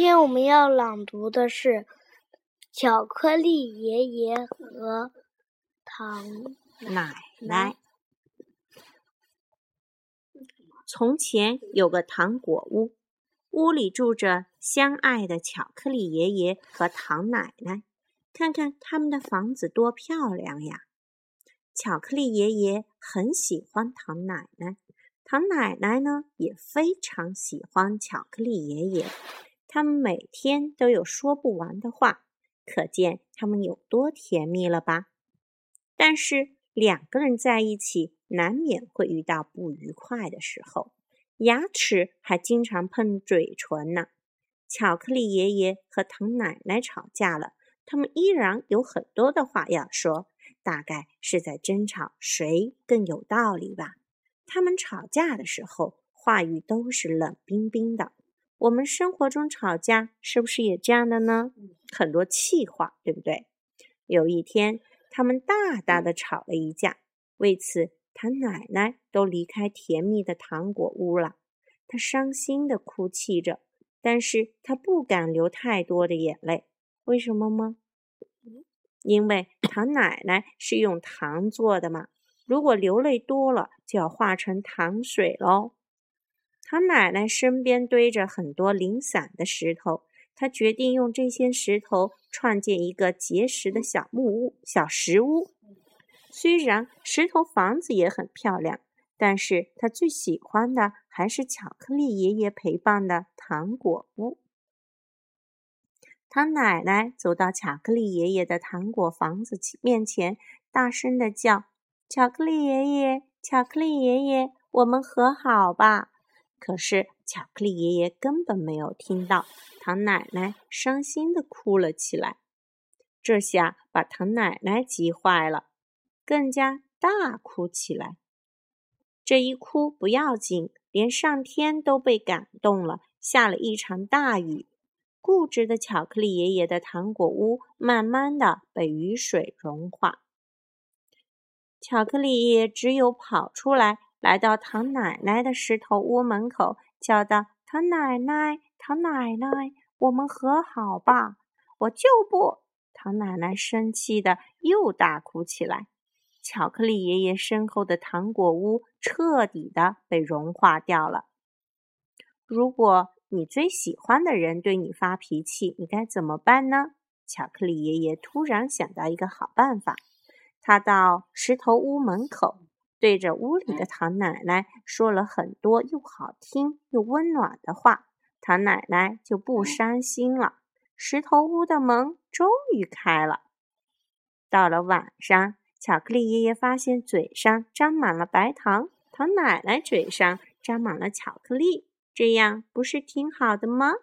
今天我们要朗读的是《巧克力爷爷和糖奶奶》。从前有个糖果屋，屋里住着相爱的巧克力爷爷和糖奶奶。看看他们的房子多漂亮呀！巧克力爷爷很喜欢糖奶奶，糖奶奶呢也非常喜欢巧克力爷爷。他们每天都有说不完的话，可见他们有多甜蜜了吧？但是两个人在一起，难免会遇到不愉快的时候，牙齿还经常碰嘴唇呢。巧克力爷爷和糖奶奶吵架了，他们依然有很多的话要说，大概是在争吵谁更有道理吧。他们吵架的时候，话语都是冷冰冰的。我们生活中吵架是不是也这样的呢？很多气话，对不对？有一天，他们大大的吵了一架，为此，他奶奶都离开甜蜜的糖果屋了。她伤心的哭泣着，但是她不敢流太多的眼泪。为什么吗？因为糖奶奶是用糖做的嘛。如果流泪多了，就要化成糖水喽。他奶奶身边堆着很多零散的石头，她决定用这些石头创建一个结实的小木屋、小石屋。虽然石头房子也很漂亮，但是她最喜欢的还是巧克力爷爷陪伴的糖果屋。他奶奶走到巧克力爷爷的糖果房子面前，大声的叫：“巧克力爷爷，巧克力爷爷，我们和好吧！”可是，巧克力爷爷根本没有听到，糖奶奶伤心的哭了起来。这下把糖奶奶急坏了，更加大哭起来。这一哭不要紧，连上天都被感动了，下了一场大雨。固执的巧克力爷爷的糖果屋慢慢的被雨水融化。巧克力爷爷只有跑出来。来到唐奶奶的石头屋门口，叫道：“唐奶奶，唐奶奶，我们和好吧！”我就不！唐奶奶生气的又大哭起来。巧克力爷爷身后的糖果屋彻底的被融化掉了。如果你最喜欢的人对你发脾气，你该怎么办呢？巧克力爷爷突然想到一个好办法，他到石头屋门口。对着屋里的唐奶奶说了很多又好听又温暖的话，唐奶奶就不伤心了。石头屋的门终于开了。到了晚上，巧克力爷爷发现嘴上沾满了白糖，唐奶奶嘴上沾满了巧克力，这样不是挺好的吗？